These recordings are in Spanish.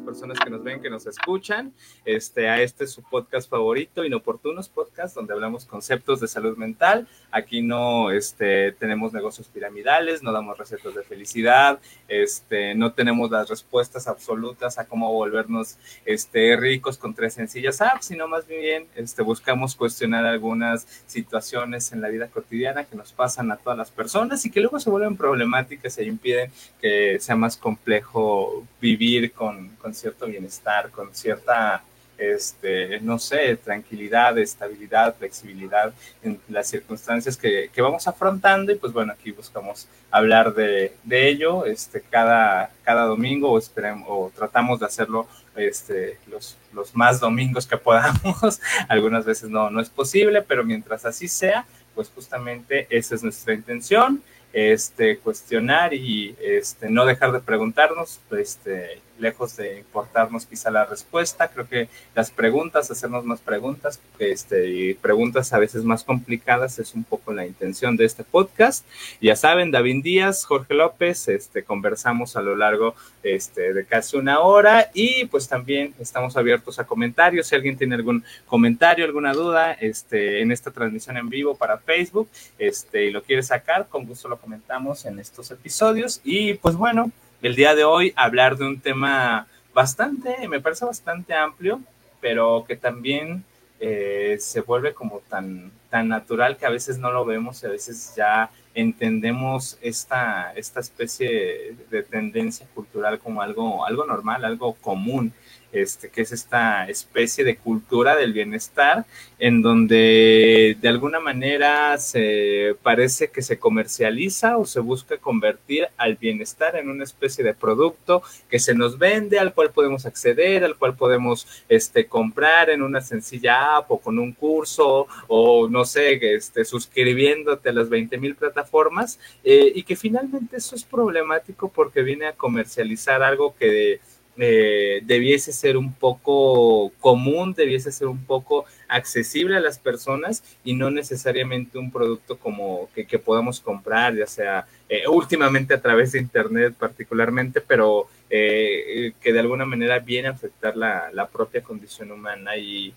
personas que nos ven, que nos escuchan, este, a este su podcast favorito, Inoportunos Podcast, donde hablamos conceptos de salud mental. Aquí no este, tenemos negocios piramidales, no damos recetas de felicidad, este, no tenemos las respuestas absolutas a cómo volvernos este, ricos con tres sencillas apps, sino más bien este, buscamos cuestionar algunas situaciones en la vida cotidiana que nos pasan a todas las personas y que luego se vuelven problemáticas e impiden que sea más complejo vivir con cierto bienestar, con cierta este, no sé, tranquilidad, estabilidad, flexibilidad en las circunstancias que, que, vamos afrontando y pues bueno, aquí buscamos hablar de, de ello este, cada, cada domingo o, esperemos, o tratamos de hacerlo este, los, los más domingos que podamos. Algunas veces no, no es posible, pero mientras así sea, pues justamente esa es nuestra intención este, cuestionar y este, no dejar de preguntarnos, este, lejos de importarnos quizá la respuesta, creo que las preguntas, hacernos más preguntas, este, y preguntas a veces más complicadas es un poco la intención de este podcast. Ya saben, David Díaz, Jorge López, este, conversamos a lo largo este, de casi una hora y pues también estamos abiertos a comentarios. Si alguien tiene algún comentario, alguna duda este, en esta transmisión en vivo para Facebook este, y lo quiere sacar, con gusto lo comentamos en estos episodios. Y pues bueno, el día de hoy hablar de un tema bastante, me parece bastante amplio, pero que también eh, se vuelve como tan, tan natural que a veces no lo vemos y a veces ya entendemos esta, esta especie de tendencia cultural como algo, algo normal, algo común este, que es esta especie de cultura del bienestar, en donde de alguna manera se parece que se comercializa o se busca convertir al bienestar en una especie de producto que se nos vende, al cual podemos acceder, al cual podemos este, comprar en una sencilla app o con un curso o no sé, este, suscribiéndote a las 20 mil plataformas eh, y que finalmente eso es problemático porque viene a comercializar algo que eh, debiese ser un poco común, debiese ser un poco accesible a las personas y no necesariamente un producto como que, que podamos comprar, ya sea eh, últimamente a través de Internet particularmente, pero eh, que de alguna manera viene a afectar la, propia condición humana y,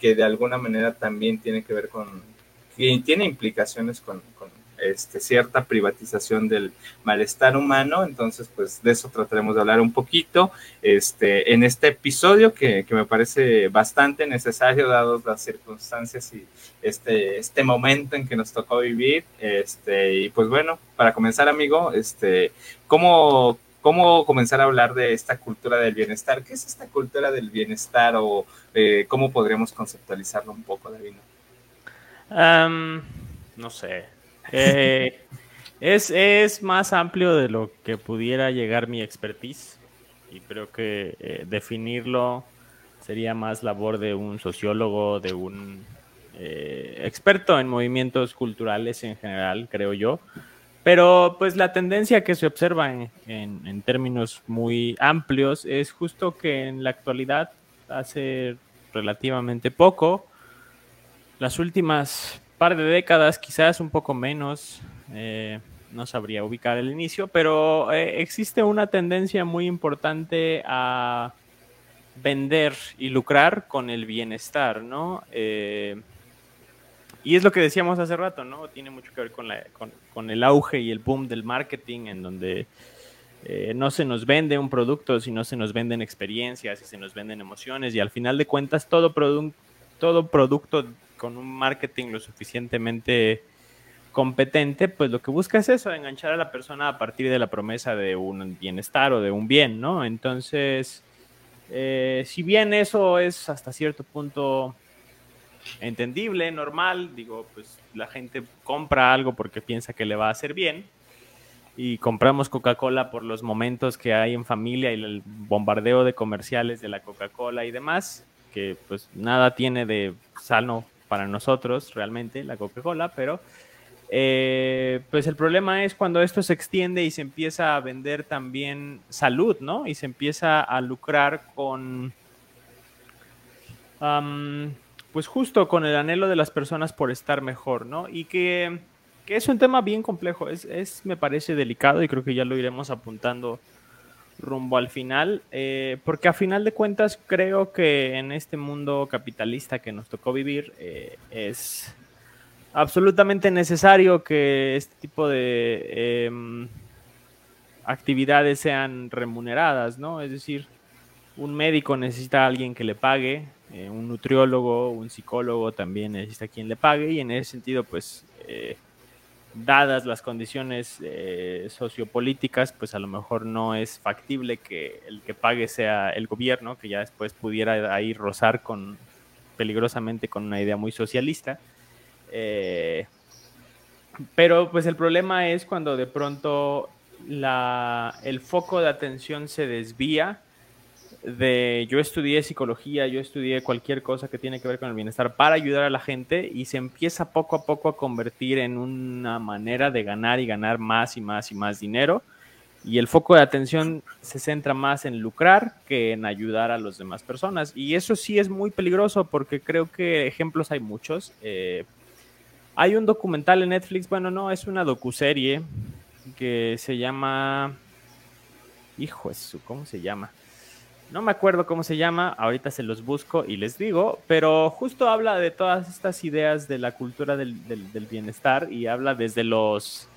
que de alguna manera también tiene que ver con, y tiene implicaciones con este, cierta privatización del malestar humano. Entonces, pues de eso trataremos de hablar un poquito este, en este episodio que, me parece bastante necesario, dados las circunstancias y este, este momento en que nos tocó vivir. Este, y pues bueno, para comenzar, amigo, este, ¿cómo, ¿Cómo comenzar a hablar de esta cultura del bienestar? ¿Qué es esta cultura del bienestar o eh, cómo podríamos conceptualizarlo un poco, David? Um, no sé, eh, es, es, más amplio de lo que pudiera llegar mi expertise y creo que eh, definirlo sería más labor de un sociólogo, de un eh, experto en movimientos culturales en general, creo yo. Pero pues la tendencia que se observa en, en, en términos muy amplios es justo que en la actualidad, hace relativamente poco, las últimas par de décadas, quizás un poco menos, eh, no sabría ubicar el inicio, pero eh, existe una tendencia muy importante a vender y lucrar con el bienestar, ¿no? Eh, y es lo que decíamos hace rato, ¿no? Tiene mucho que ver con, la, con, el auge y el boom del marketing, en donde no se nos vende un producto, sino se nos venden experiencias y se nos venden emociones, y al final de cuentas todo producto con un marketing lo suficientemente competente, pues lo que busca es eso, enganchar a la persona a partir de la promesa de un bienestar o de un bien, ¿no? Entonces, eh, si bien eso es hasta cierto punto entendible, normal, digo, pues la gente compra algo porque piensa que le va a hacer bien y compramos Coca-Cola por los momentos que hay en familia y el bombardeo de comerciales de la Coca-Cola y demás, que pues nada tiene de sano para nosotros realmente la Coca-Cola, pero eh, pues el problema es cuando esto se extiende y se empieza a vender también salud, ¿no? Y se empieza a lucrar con, pues justo con el anhelo de las personas por estar mejor, ¿no? Y que, que es un tema bien complejo, es, es, me parece delicado y creo que ya lo iremos apuntando rumbo al final, eh, porque a final de cuentas creo que en este mundo capitalista que nos tocó vivir eh, es absolutamente necesario que este tipo de em, actividades sean remuneradas, ¿no? Es decir, un médico necesita a alguien que le pague, eh, un nutriólogo, un psicólogo también necesita a quien le pague y en ese sentido, pues dadas las condiciones eh, sociopolíticas, pues a lo mejor no es factible que el que pague sea el gobierno, que ya después pudiera ahí rozar con peligrosamente con una idea muy socialista. Eh, pero pues el problema es cuando de pronto la, el foco de atención se desvía de yo estudié psicología, yo estudié cualquier cosa que tiene que ver con el bienestar para ayudar a la gente y se empieza poco a poco a convertir en una manera de ganar y ganar más y más y más dinero. Y el foco de atención se centra más en lucrar que en ayudar a las demás personas. Y eso sí es muy peligroso porque creo que ejemplos hay muchos. Eh, hay un documental en Netflix, bueno, no, es una docuserie que se llama... Hijo, ¿cómo se llama? No me acuerdo cómo se llama, ahorita se los busco y les digo, pero justo habla de todas estas ideas de la cultura del, bienestar y habla desde los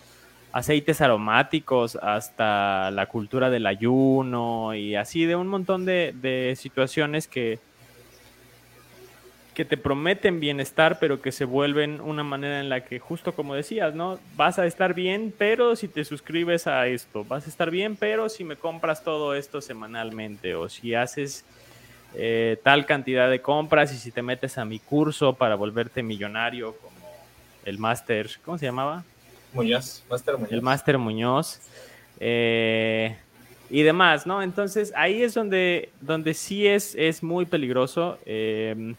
aceites aromáticos hasta la cultura del ayuno y así de un montón de situaciones que, que te prometen bienestar, pero que se vuelven una manera en la que, justo como decías, ¿no? Vas a estar bien, pero si te suscribes a esto, vas a estar bien, pero si me compras todo esto semanalmente, o si haces eh, tal cantidad de compras y si te metes a mi curso para volverte millonario, como el Master, ¿cómo se llamaba? Muñoz, Master Muñoz. El Master Muñoz. Eh, y demás, ¿no? Entonces ahí es donde, donde sí es, es muy peligroso. Eh,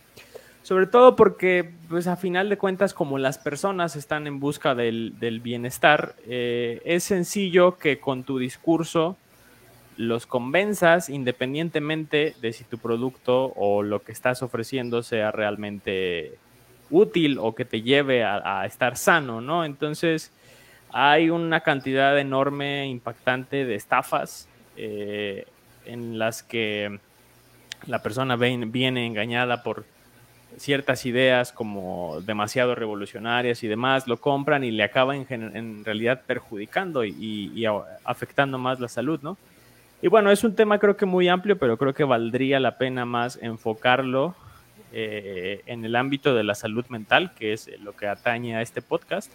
sobre todo porque, pues a final de cuentas, como las personas están en busca del, bienestar, eh, es sencillo que con tu discurso los convenzas independientemente de si tu producto o lo que estás ofreciendo sea realmente útil o que te lleve a, estar sano, ¿no? Entonces, hay una cantidad enorme, impactante de estafas eh, en las que la persona viene engañada por ciertas ideas como demasiado revolucionarias y demás, lo compran y le acaban en, realidad perjudicando y, afectando más la salud, ¿no? Y bueno, es un tema creo que muy amplio, pero creo que valdría la pena más enfocarlo eh, en el ámbito de la salud mental, que es lo que atañe a este podcast.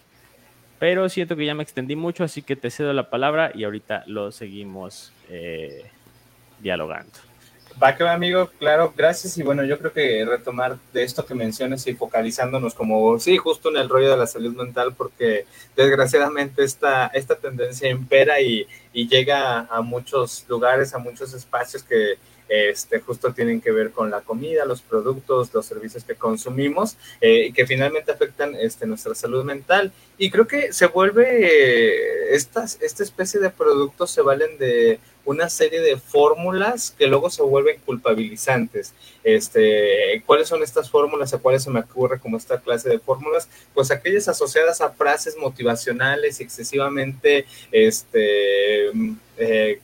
Pero siento que ya me extendí mucho, así que te cedo la palabra y ahorita lo seguimos eh, dialogando. Va que va, amigo, claro, gracias. Y bueno, yo creo que retomar de esto que mencionas y focalizándonos como, sí, justo en el rollo de la salud mental, porque desgraciadamente esta, esta tendencia impera y, y llega a muchos lugares, a muchos espacios que este, justo tienen que ver con la comida, los productos, los servicios que consumimos eh, y que finalmente afectan este, nuestra salud mental. Y creo que se vuelve, eh, estas, esta especie de productos se valen de una serie de fórmulas que luego se vuelven culpabilizantes. Este, ¿Cuáles son estas fórmulas? ¿A cuáles se me ocurre como esta clase de fórmulas? Pues aquellas asociadas a frases motivacionales excesivamente este, eh,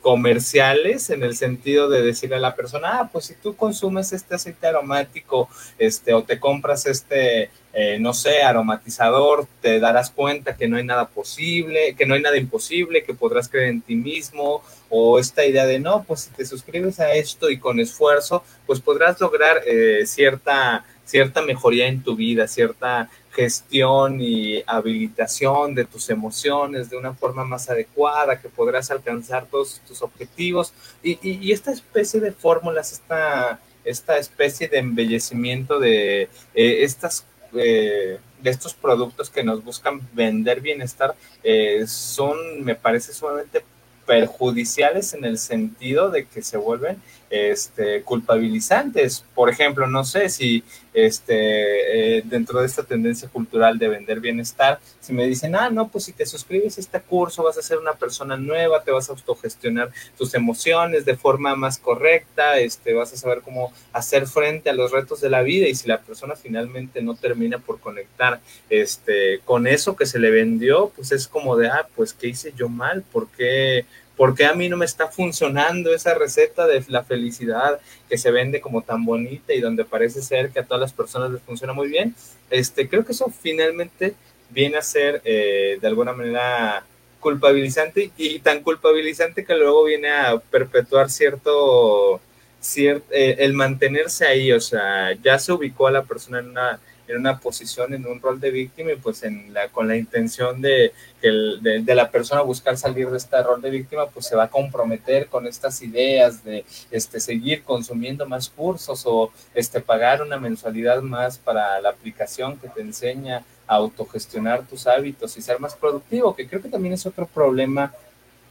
comerciales en el sentido de decirle a la persona, ah, pues si tú consumes este aceite aromático, este, o te compras este, eh, no sé, aromatizador, te darás cuenta que no hay nada posible, que no hay nada imposible, que podrás creer en ti mismo, o esta idea de no, pues si te suscribes a esto y con esfuerzo, pues podrás lograr eh, cierta, cierta mejoría en tu vida, cierta gestión y habilitación de tus emociones de una forma más adecuada, que podrás alcanzar todos tus objetivos. Y, esta especie de fórmulas, esta, esta especie de embellecimiento de eh, estas... Eh, de estos productos que nos buscan vender bienestar eh, son, me parece, sumamente perjudiciales en el sentido de que se vuelven este, culpabilizantes. Por ejemplo, no sé si este, eh, dentro de esta tendencia cultural de vender bienestar, si me dicen, ah, no, pues si te suscribes a este curso vas a ser una persona nueva, te vas a autogestionar tus emociones de forma más correcta, este, vas a saber cómo hacer frente a los retos de la vida y si la persona finalmente no termina por conectar este, con eso que se le vendió, pues es como de, ah, pues ¿qué hice yo mal? ¿Por qué? ¿Por qué a mí no me está funcionando esa receta de la felicidad que se vende como tan bonita y donde parece ser que a todas las personas les funciona muy bien? Este, creo que eso finalmente viene a ser eh, de alguna manera culpabilizante y tan culpabilizante que luego viene a perpetuar cierto, cierto eh, el mantenerse ahí, o sea, ya se ubicó a la persona en una en una posición, en un rol de víctima y pues en la, con la intención de, de, la persona buscar salir de este rol de víctima, pues se va a comprometer con estas ideas de este, seguir consumiendo más cursos o este, pagar una mensualidad más para la aplicación que te enseña a autogestionar tus hábitos y ser más productivo, que creo que también es otro problema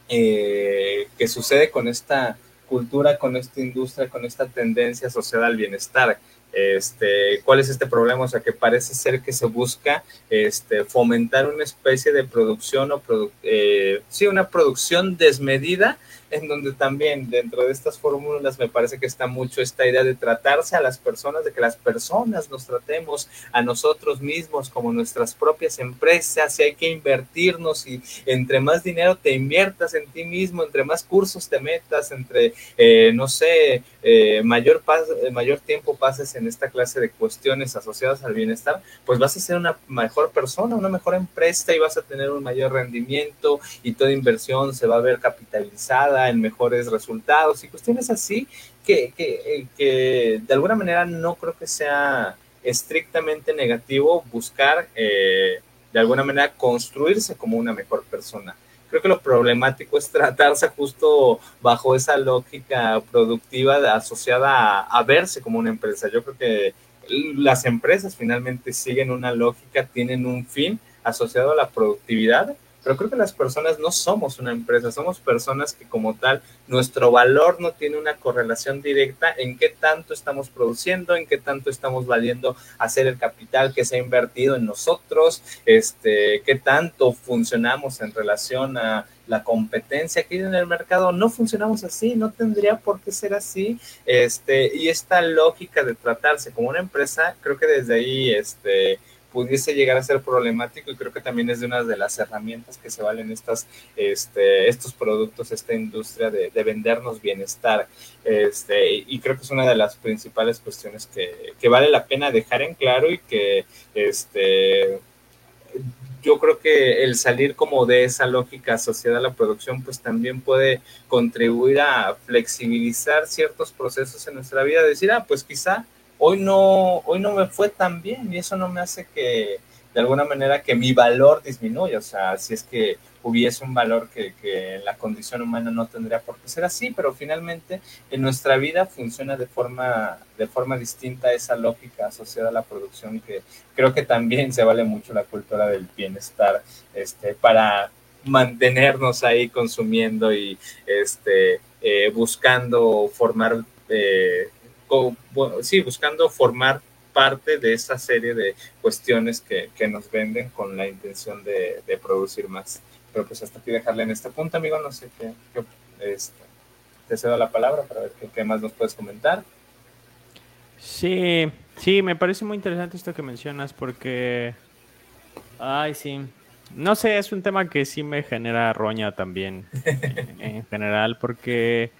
eh, que sucede con esta cultura, con esta industria, con esta tendencia asociada al bienestar este, ¿Cuál es este problema? O sea, que parece ser que se busca este, fomentar una especie de producción o eh, sí, una producción desmedida en donde también dentro de estas fórmulas me parece que está mucho esta idea de tratarse a las personas, de que las personas nos tratemos a nosotros mismos como nuestras propias empresas y hay que invertirnos y entre más dinero te inviertas en ti mismo, entre más cursos te metas, entre, eh, no sé, eh, mayor, eh, mayor tiempo pases en esta clase de cuestiones asociadas al bienestar, pues vas a ser una mejor persona, una mejor empresa y vas a tener un mayor rendimiento y toda inversión se va a ver capitalizada en mejores resultados y cuestiones así que, que, que de alguna manera no creo que sea estrictamente negativo buscar eh, de alguna manera construirse como una mejor persona. Creo que lo problemático es tratarse justo bajo esa lógica productiva asociada a verse como una empresa. Yo creo que las empresas finalmente siguen una lógica, tienen un fin asociado a la productividad pero creo que las personas no somos una empresa, somos personas que como tal, nuestro valor no tiene una correlación directa en qué tanto estamos produciendo, en qué tanto estamos valiendo hacer el capital que se ha invertido en nosotros, este, qué tanto funcionamos en relación a la competencia que hay en el mercado, no funcionamos así, no tendría por qué ser así, este, y esta lógica de tratarse como una empresa, creo que desde ahí, este, pudiese llegar a ser problemático y creo que también es de una de las herramientas que se valen estas, este, estos productos, esta industria de, vendernos bienestar. Este, y creo que es una de las principales cuestiones que, que vale la pena dejar en claro y que este, yo creo que el salir como de esa lógica asociada a la producción, pues también puede contribuir a flexibilizar ciertos procesos en nuestra vida, decir, ah, pues quizá hoy no, hoy no me fue tan bien y eso no me hace que de alguna manera que mi valor disminuya, o sea, si es que hubiese un valor que, que la condición humana no tendría por qué ser así, pero finalmente en nuestra vida funciona de forma, de forma distinta esa lógica asociada a la producción que creo que también se vale mucho la cultura del bienestar este, para mantenernos ahí consumiendo y este, eh, buscando formar eh, sí, buscando formar parte de esa serie de cuestiones que, que nos venden con la intención de, de, producir más. Pero pues hasta aquí dejarle en este punto, amigo, no sé qué, qué este, te cedo la palabra para ver qué, qué, más nos puedes comentar. Sí, sí, me parece muy interesante esto que mencionas porque, ay, sí, no sé, es un tema que sí me genera roña también en general porque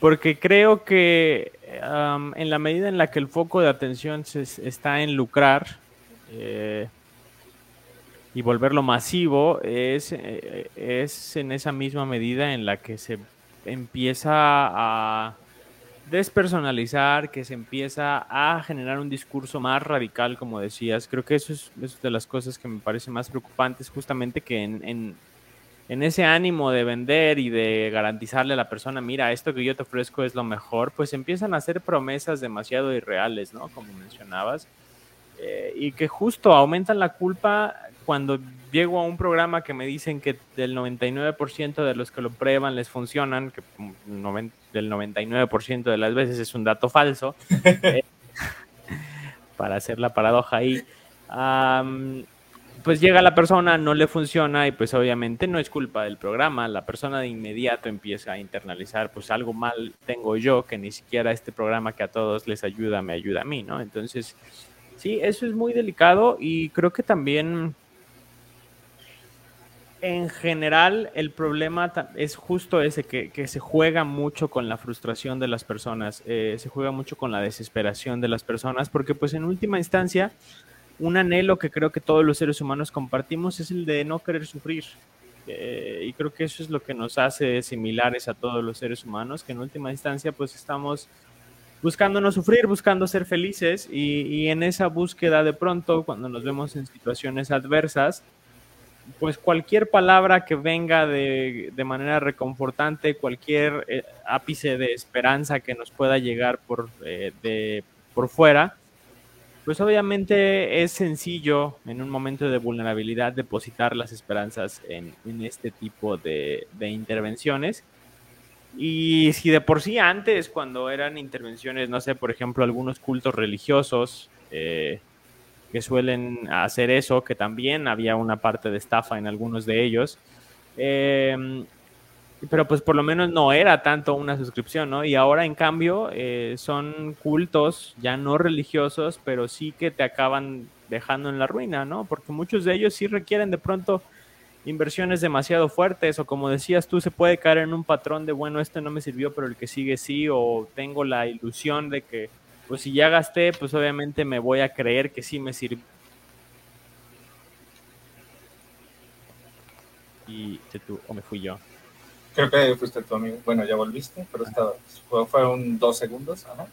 porque creo que en la medida en la que el foco de atención se, está en lucrar eh, y volverlo masivo, es, eh, es en esa misma medida en la que se empieza a despersonalizar, que se empieza a generar un discurso más radical, como decías. Creo que eso es, de las cosas que me parece más preocupantes, justamente que en en ese ánimo de vender y de garantizarle a la persona, mira, esto que yo te ofrezco es lo mejor, pues empiezan a hacer promesas demasiado irreales, ¿no? Como mencionabas, eh, y que justo aumentan la culpa cuando llego a un programa que me dicen que del 99% de los que lo prueban les funcionan, que del 99% de las veces es un dato falso, eh, para hacer la paradoja ahí pues llega la persona, no le funciona y pues obviamente no es culpa del programa, la persona de inmediato empieza a internalizar, pues algo mal tengo yo, que ni siquiera este programa que a todos les ayuda me ayuda a mí, ¿no? Entonces, sí, eso es muy delicado y creo que también en general, el problema es justo ese, que, se juega mucho con la frustración de las personas, eh, se juega mucho con la desesperación de las personas, porque pues en última instancia, un anhelo que creo que todos los seres humanos compartimos es el de no querer sufrir. Eh, y creo que eso es lo que nos hace similares a todos los seres humanos, que en última instancia pues estamos buscando no sufrir, buscando ser felices y, y en esa búsqueda de pronto, cuando nos vemos en situaciones adversas, pues cualquier palabra que venga de, manera reconfortante, cualquier eh, ápice de esperanza que nos pueda llegar por, eh, de, por fuera, pues obviamente es sencillo en un momento de vulnerabilidad depositar las esperanzas en, este tipo de, intervenciones. Y si de por sí antes, cuando eran intervenciones, no sé, por ejemplo, algunos cultos religiosos, eh, que suelen hacer eso, que también había una parte de estafa en algunos de ellos. Em, pero pues por lo menos no era tanto una suscripción, ¿no? Y ahora en cambio eh, son cultos ya no religiosos, pero sí que te acaban dejando en la ruina, ¿no? Porque muchos de ellos sí requieren de pronto inversiones demasiado fuertes o como decías tú, se puede caer en un patrón de, bueno, este no me sirvió, pero el que sigue sí, o tengo la ilusión de que pues si ya gasté, pues obviamente me voy a creer que sí me sirve. Y tú, o me fui yo. Creo que fuiste tu amigo. Bueno, ya volviste, pero estaba, fueron dos segundos, ¿no?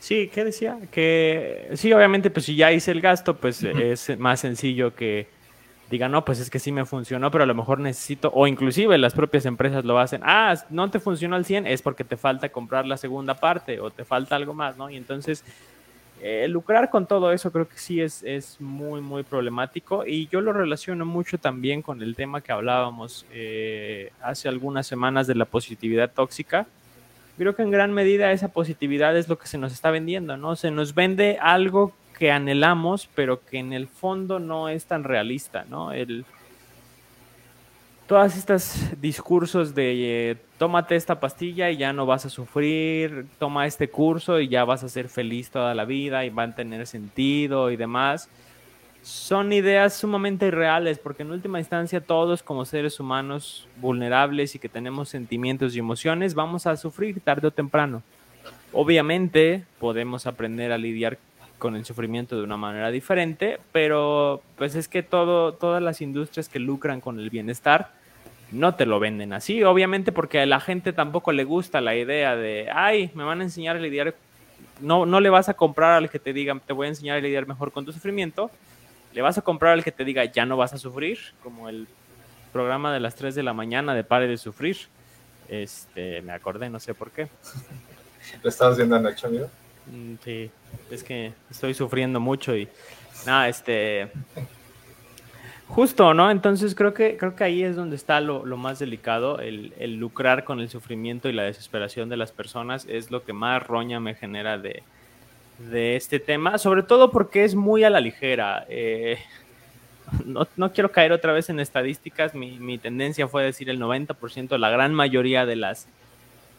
Sí, ¿qué decía? Que sí, obviamente, pues si ya hice el gasto, pues es más sencillo que diga, no, pues es que sí me funcionó, pero a lo mejor necesito, o inclusive las propias empresas lo hacen, ah, no te funcionó al 100, es porque te falta comprar la segunda parte o te falta algo más, ¿no? Y entonces, eh, lucrar con todo eso creo que sí es, es muy, muy problemático y yo lo relaciono mucho también con el tema que hablábamos eh, hace algunas semanas de la positividad tóxica. Creo que en gran medida esa positividad es lo que se nos está vendiendo, ¿no? Se nos vende algo que anhelamos, pero que en el fondo no es tan realista, ¿no? El, todas estas discursos de eh, tómate esta pastilla y ya no vas a sufrir, toma este curso y ya vas a ser feliz toda la vida y van a tener sentido y demás, son ideas sumamente irreales porque en última instancia todos como seres humanos vulnerables y que tenemos sentimientos y emociones vamos a sufrir tarde o temprano. Obviamente podemos aprender a lidiar con el sufrimiento de una manera diferente, pero pues es que todo, todas las industrias que lucran con el bienestar no te lo venden así, obviamente porque a la gente tampoco le gusta la idea de, ay, me van a enseñar a lidiar, no, no le vas a comprar al que te diga, te voy a enseñar a lidiar mejor con tu sufrimiento, le vas a comprar al que te diga, ya no vas a sufrir, como el programa de las 3 de la mañana de Pare de Sufrir. Este, me acordé, no sé por qué. ¿Lo estabas viendo anoche, amigo? Mm, sí, es que estoy sufriendo mucho y nada, este justo, ¿no? Entonces creo que creo que ahí es donde está lo, más delicado, el, lucrar con el sufrimiento y la desesperación de las personas es lo que más roña me genera de, este tema, sobre todo porque es muy a la ligera. Eh, no, quiero caer otra vez en estadísticas, mi, mi tendencia fue decir el 90%, la gran mayoría de las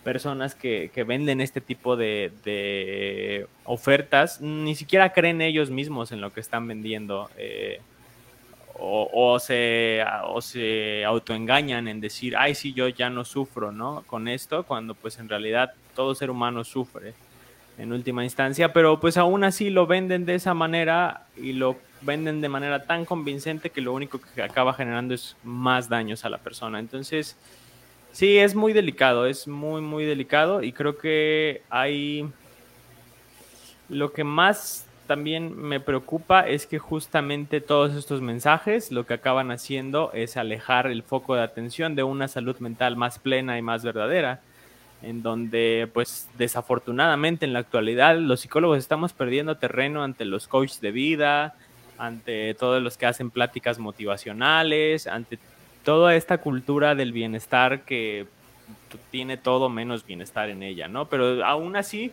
personas que, venden este tipo de, ofertas ni siquiera creen ellos mismos en lo que están vendiendo eh, o, se, o se autoengañan en decir, ay, sí, yo ya no sufro, ¿no? Con esto, cuando pues en realidad todo ser humano sufre en última instancia, pero pues aún así lo venden de esa manera y lo venden de manera tan convincente que lo único que acaba generando es más daños a la persona. Entonces, Sí, es muy delicado, es muy, muy delicado y creo que hay... Lo que más también me preocupa es que justamente todos estos mensajes lo que acaban haciendo es alejar el foco de atención de una salud mental más plena y más verdadera, en donde pues desafortunadamente en la actualidad los psicólogos estamos perdiendo terreno ante los coaches de vida, ante todos los que hacen pláticas motivacionales, ante toda esta cultura del bienestar que tiene todo menos bienestar en ella, ¿no? Pero aún así,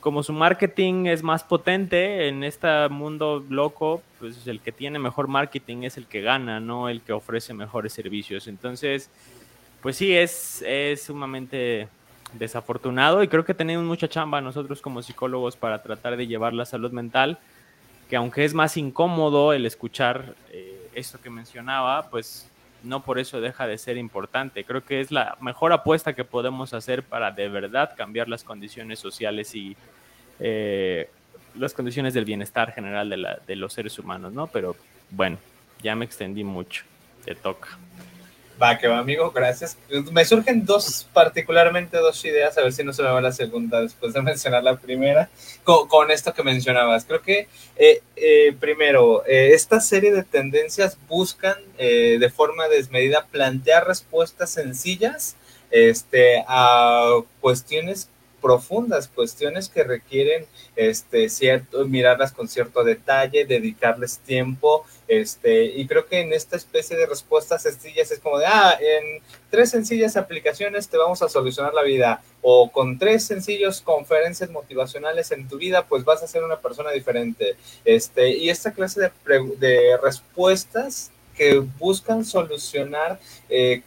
como su marketing es más potente en este mundo loco, pues el que tiene mejor marketing es el que gana, no el que ofrece mejores servicios. Entonces, pues sí, es, es sumamente desafortunado y creo que tenemos mucha chamba nosotros como psicólogos para tratar de llevar la salud mental, que aunque es más incómodo el escuchar eh, esto que mencionaba, pues no por eso deja de ser importante. Creo que es la mejor apuesta que podemos hacer para de verdad cambiar las condiciones sociales y eh, las condiciones del bienestar general de, la, de los seres humanos, ¿no? Pero bueno, ya me extendí mucho, te toca. Va, que va, amigo, gracias. Me surgen dos, particularmente dos ideas, a ver si no se me va la segunda después de mencionar la primera, con, esto que mencionabas. Creo que, eh, eh, primero, eh, esta serie de tendencias buscan de forma desmedida plantear respuestas sencillas este, a cuestiones profundas, cuestiones que requieren este, cierto, mirarlas con cierto detalle, dedicarles tiempo, este, y creo que en esta especie de respuestas sencillas es como de, ah, en tres sencillas aplicaciones te vamos a solucionar la vida, o con tres sencillos conferencias motivacionales en tu vida, pues vas a ser una persona diferente. Este, y esta clase de, de respuestas que buscan solucionar eh,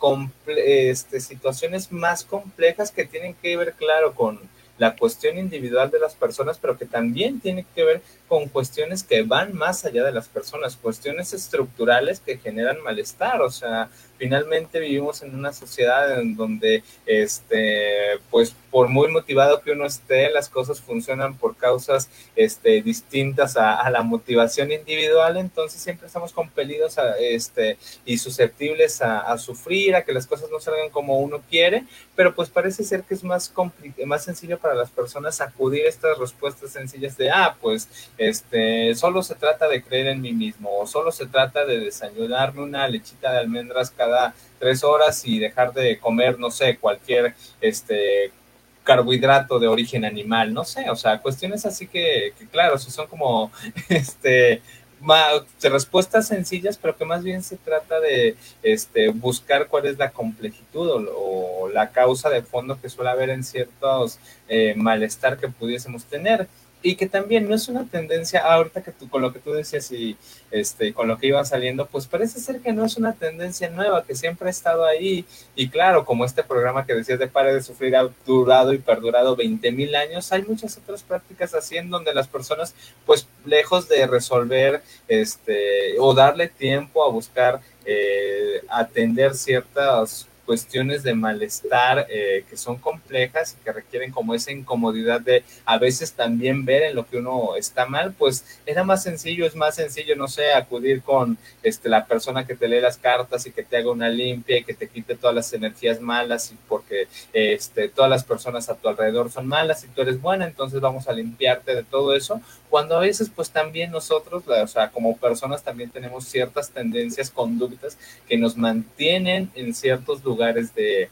este, situaciones más complejas que tienen que ver, claro, con la cuestión individual de las personas, pero que también tiene que ver con cuestiones que van más allá de las personas, cuestiones estructurales que generan malestar. O sea, finalmente vivimos en una sociedad en donde, este, pues, por muy motivado que uno esté, las cosas funcionan por causas este, distintas a, la motivación individual, entonces siempre estamos compelidos a, este, y susceptibles a, a, sufrir, a que las cosas no salgan como uno quiere, pero pues parece ser que es más, más sencillo para las personas acudir a estas respuestas sencillas de, ah, pues este, solo se trata de creer en mí mismo o solo se trata de desayunarme una lechita de almendras cada tres horas y dejar de comer, no sé, cualquier este, carbohidrato de origen animal, no sé, o sea, cuestiones así que, claro, si son como, este, más, respuestas sencillas, pero que más bien se trata de este, buscar cuál es la complejitud o, la causa de fondo que suele haber en ciertos eh, malestar que pudiésemos tener y que también no es una tendencia, ahorita que tú, con lo que tú decías y este, con lo que iba saliendo, pues parece ser que no es una tendencia nueva, que siempre ha estado ahí. Y claro, como este programa que decías de Pare de Sufrir ha durado y perdurado 20 mil años, hay muchas otras prácticas así en donde las personas, pues lejos de resolver este, o darle tiempo a buscar eh, atender ciertas cuestiones de malestar eh, que son complejas y que requieren como esa incomodidad de a veces también ver en lo que uno está mal, pues era más sencillo, es más sencillo, no sé, acudir con este, la persona que te lee las cartas y que te haga una limpia y que te quite todas las energías malas y porque este, todas las personas a tu alrededor son malas y tú eres buena, entonces vamos a limpiarte de todo eso, cuando a veces pues también nosotros, o sea, como personas también tenemos ciertas tendencias, conductas que nos mantienen en ciertos lugares de,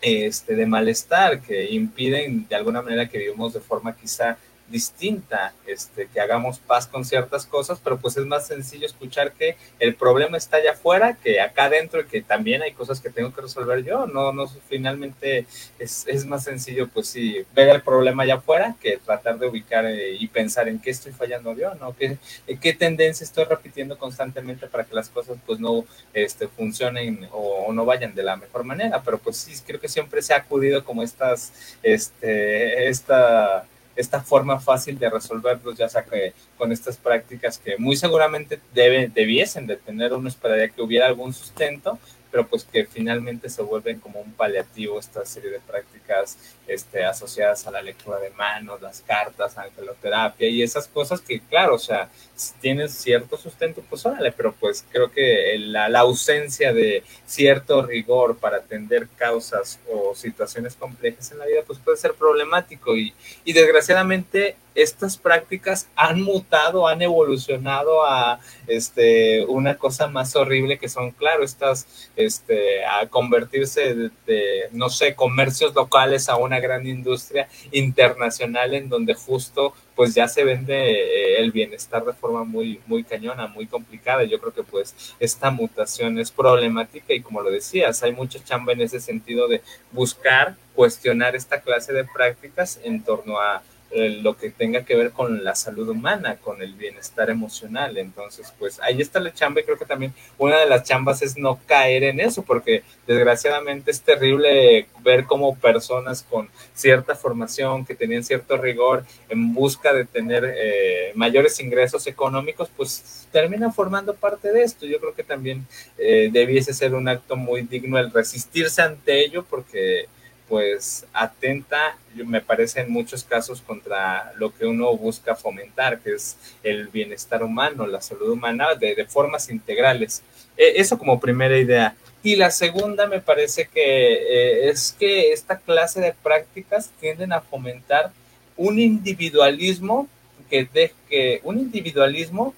este, de malestar que impiden de alguna manera que vivamos de forma quizá distinta, este, que hagamos paz con ciertas cosas, pero pues es más sencillo escuchar que el problema está allá afuera, que acá adentro y que también hay cosas que tengo que resolver yo, no, no, finalmente es, es más sencillo pues sí, ver el problema allá afuera que tratar de ubicar eh, y pensar en qué estoy fallando yo, ¿no? ¿Qué, qué tendencia estoy repitiendo constantemente para que las cosas pues no este, funcionen o, o, no vayan de la mejor manera, pero pues sí, creo que siempre se ha acudido como estas, este, esta esta forma fácil de resolverlos, ya sea que con estas prácticas que muy seguramente deben, debiesen de tener, uno esperaría que hubiera algún sustento, pero pues que finalmente se vuelven como un paliativo esta serie de prácticas este, asociadas a la lectura de manos, las cartas, angeloterapia y esas cosas que, claro, o sea, si tienes cierto sustento, pues órale, pero pues creo que la, la ausencia de cierto rigor para atender causas o situaciones complejas en la vida, pues puede ser problemático y desgraciadamente estas prácticas han mutado, han evolucionado a este, una cosa más horrible que son, claro, estas, este, a convertirse de, no sé, comercios locales a una gran industria internacional en donde justo pues ya se vende eh, el bienestar de forma muy, muy cañona, muy complicada. Yo creo que pues esta mutación es problemática y como lo decías, hay mucha chamba en ese sentido de buscar, cuestionar esta clase de prácticas en torno a eh, lo que tenga que ver con la salud humana, con el bienestar emocional. Entonces, pues ahí está la chamba y creo que también una de las chambas es no caer en eso, porque desgraciadamente es terrible ver cómo personas con cierta formación, que tenían cierto rigor en busca de tener eh, mayores ingresos económicos, pues terminan formando parte de esto. Yo creo que también eh, debiese ser un acto muy digno el resistirse ante ello, porque pues atenta, me parece en muchos casos, contra lo que uno busca fomentar, que es el bienestar humano, la salud humana, de, formas integrales. E, eso como primera idea. Y la segunda me parece que eh, es que esta clase de prácticas tienden a fomentar un individualismo que, de, que un individualismo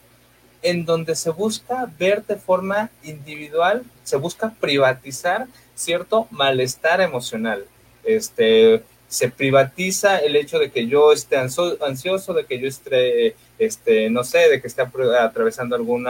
en donde se busca ver de forma individual, se busca privatizar cierto malestar emocional este, se privatiza el hecho de que yo esté ansioso, de que yo esté, este, no sé, de que esté atravesando algún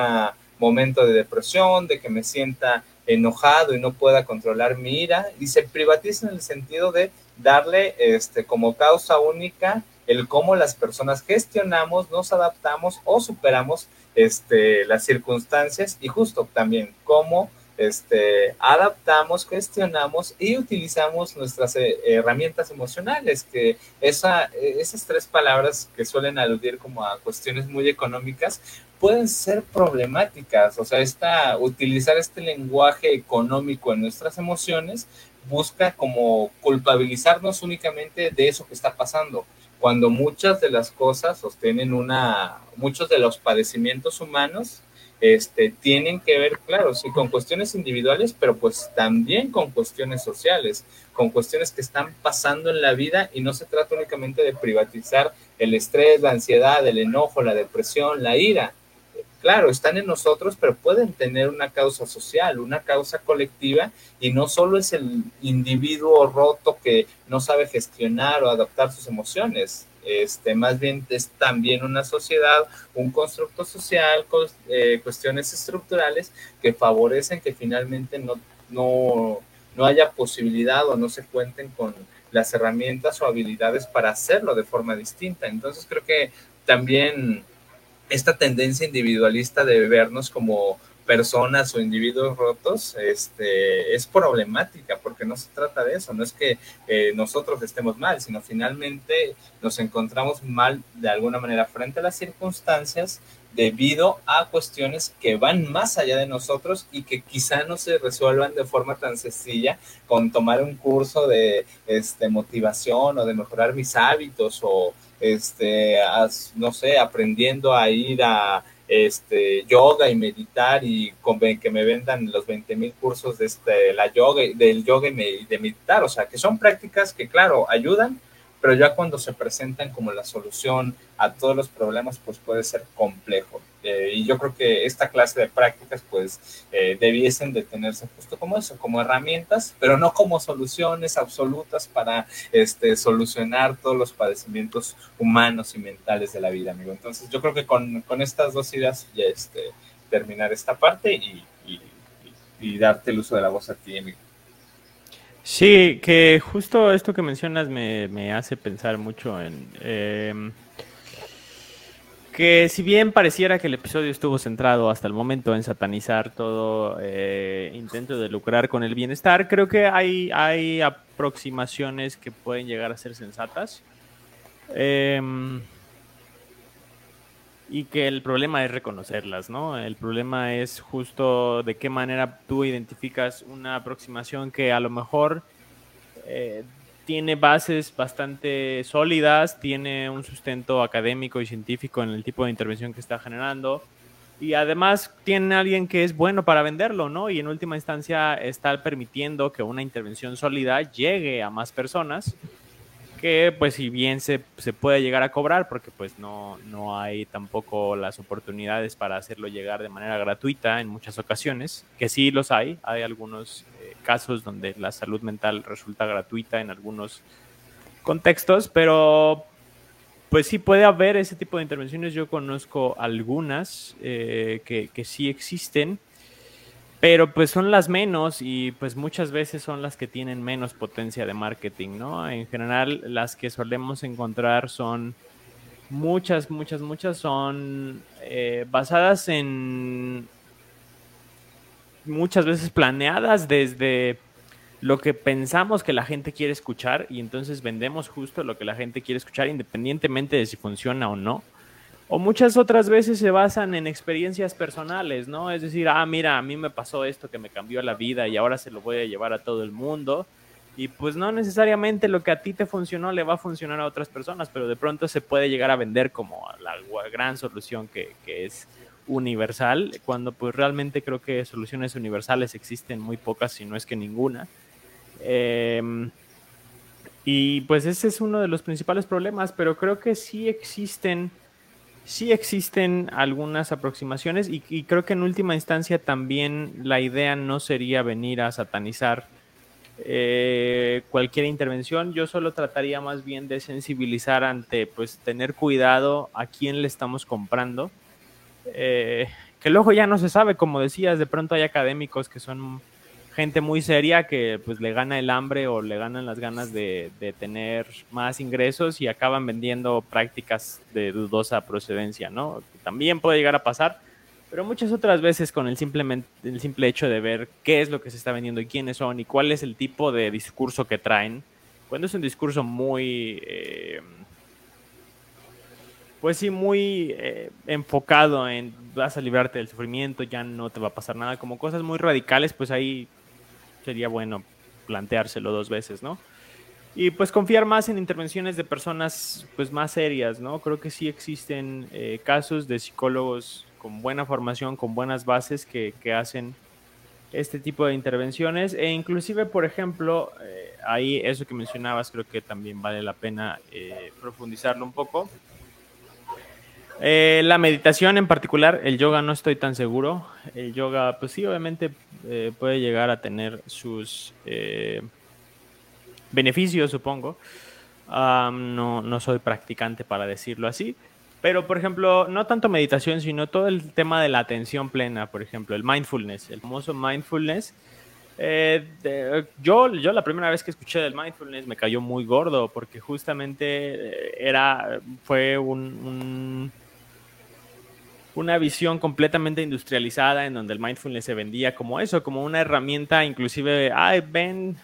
momento de depresión, de que me sienta enojado y no pueda controlar mi ira, y se privatiza en el sentido de darle este, como causa única el cómo las personas gestionamos, nos adaptamos o superamos este, las circunstancias y justo también cómo este, adaptamos, gestionamos y utilizamos nuestras eh, herramientas emocionales, que esa, esas tres palabras que suelen aludir como a cuestiones muy económicas pueden ser problemáticas, o sea, esta, utilizar este lenguaje económico en nuestras emociones busca como culpabilizarnos únicamente de eso que está pasando, cuando muchas de las cosas sostienen una, muchos de los padecimientos humanos este, tienen que ver, claro, sí, con cuestiones individuales, pero pues también con cuestiones sociales, con cuestiones que están pasando en la vida y no se trata únicamente de privatizar el estrés, la ansiedad, el enojo, la depresión, la ira. Claro, están en nosotros, pero pueden tener una causa social, una causa colectiva, y no solo es el individuo roto que no sabe gestionar o adaptar sus emociones, este, más bien es también una sociedad, un constructo social, eh, cuestiones estructurales que favorecen que finalmente no, no, no haya posibilidad o no se cuenten con las herramientas o habilidades para hacerlo de forma distinta. Entonces creo que también esta tendencia individualista de vernos como personas o individuos rotos este, es problemática porque no se trata de eso, no es que eh, nosotros estemos mal, sino finalmente nos encontramos mal de alguna manera frente a las circunstancias debido a cuestiones que van más allá de nosotros y que quizá no se resuelvan de forma tan sencilla con tomar un curso de este, motivación o de mejorar mis hábitos o, este, no sé, aprendiendo a ir a este, yoga y meditar y con, que me vendan los 20 mil cursos de este, la yoga, del yoga y de meditar. O sea, que son prácticas que, claro, ayudan, pero ya cuando se presentan como la solución a todos los problemas, pues puede ser complejo. Eh, y yo creo que esta clase de prácticas, pues, eh, debiesen de tenerse justo como eso, como herramientas, pero no como soluciones absolutas para este, solucionar todos los padecimientos humanos y mentales de la vida, amigo. Entonces, yo creo que con, con estas dos ideas ya este, terminar esta parte y, y, y darte el uso de la voz a ti, amigo. Sí, que justo esto que mencionas me, me hace pensar mucho en em, que si bien pareciera que el episodio estuvo centrado hasta el momento en satanizar todo eh, intento de lucrar con el bienestar, creo que hay, hay aproximaciones que pueden llegar a ser sensatas. Em, y que el problema es reconocerlas, ¿no? El problema es justo de qué manera tú identificas una aproximación que a lo mejor eh, tiene bases bastante sólidas, tiene un sustento académico y científico en el tipo de intervención que está generando y además tiene alguien que es bueno para venderlo, ¿no? Y en última instancia está permitiendo que una intervención sólida llegue a más personas que pues si bien se, se, puede llegar a cobrar, porque pues no, no hay tampoco las oportunidades para hacerlo llegar de manera gratuita en muchas ocasiones, que sí los hay, hay algunos eh, casos donde la salud mental resulta gratuita en algunos contextos, pero pues sí puede haber ese tipo de intervenciones, yo conozco algunas eh, que, que sí existen, pero pues son las menos y pues muchas veces son las que tienen menos potencia de marketing, ¿no? En general las que solemos encontrar son muchas, muchas, muchas son eh, basadas en muchas veces planeadas desde lo que pensamos que la gente quiere escuchar y entonces vendemos justo lo que la gente quiere escuchar independientemente de si funciona o no. O muchas otras veces se basan en experiencias personales, ¿no? Es decir, ah, mira, a mí me pasó esto que me cambió la vida y ahora se lo voy a llevar a todo el mundo. Y pues no necesariamente lo que a ti te funcionó le va a funcionar a otras personas, pero de pronto se puede llegar a vender como la gran solución que, que es universal, cuando pues realmente creo que soluciones universales existen muy pocas, si no es que ninguna. Em, y pues ese es uno de los principales problemas, pero creo que sí existen, sí existen algunas aproximaciones y, creo que en última instancia también la idea no sería venir a satanizar eh, cualquier intervención. Yo solo trataría más bien de sensibilizar ante, pues, tener cuidado a quién le estamos comprando. Eh, que luego ya no se sabe, como decías, de pronto hay académicos que son gente muy seria que pues le gana el hambre o le ganan las ganas de, tener más ingresos y acaban vendiendo prácticas de dudosa procedencia, ¿no? También puede llegar a pasar, pero muchas otras veces con el, simplemente, el simple hecho de ver qué es lo que se está vendiendo y quiénes son y cuál es el tipo de discurso que traen, cuando es un discurso muy... Eh, pues sí, muy eh, enfocado en vas a librarte del sufrimiento, ya no te va a pasar nada, como cosas muy radicales, pues ahí sería bueno planteárselo dos veces, ¿no? Y pues confiar más en intervenciones de personas pues más serias, ¿no? Creo que sí existen eh, casos de psicólogos con buena formación, con buenas bases que, hacen este tipo de intervenciones e inclusive, por ejemplo, eh, ahí eso que mencionabas creo que también vale la pena eh, profundizarlo un poco. Eh, la meditación en particular, el yoga no estoy tan seguro. El yoga, pues sí, obviamente eh, puede llegar a tener sus eh, beneficios, supongo. no, no soy practicante para decirlo así. Pero, por ejemplo, no tanto meditación, sino todo el tema de la atención plena, por ejemplo, el mindfulness, el famoso mindfulness. yo, yo la primera vez que escuché del mindfulness me cayó muy gordo porque justamente era, fue un una visión completamente industrializada en donde el mindfulness se vendía como eso, como una herramienta, inclusive, ay, ven,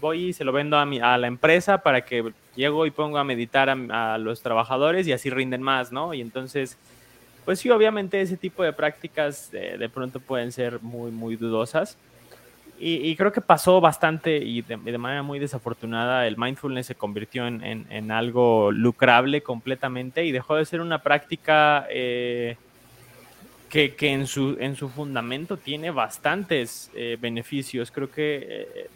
voy y se lo vendo a, mi, a la empresa para que llego y pongo a meditar a, los trabajadores y así rinden más, ¿no? Y entonces, pues sí, obviamente ese tipo de prácticas de, pronto pueden ser muy, muy dudosas. Y, creo que pasó bastante y de, manera muy desafortunada, el mindfulness se convirtió en, en, algo lucrable completamente y dejó de ser una práctica... Eh, que, en, su, en su fundamento tiene bastantes eh, beneficios. Creo que eh,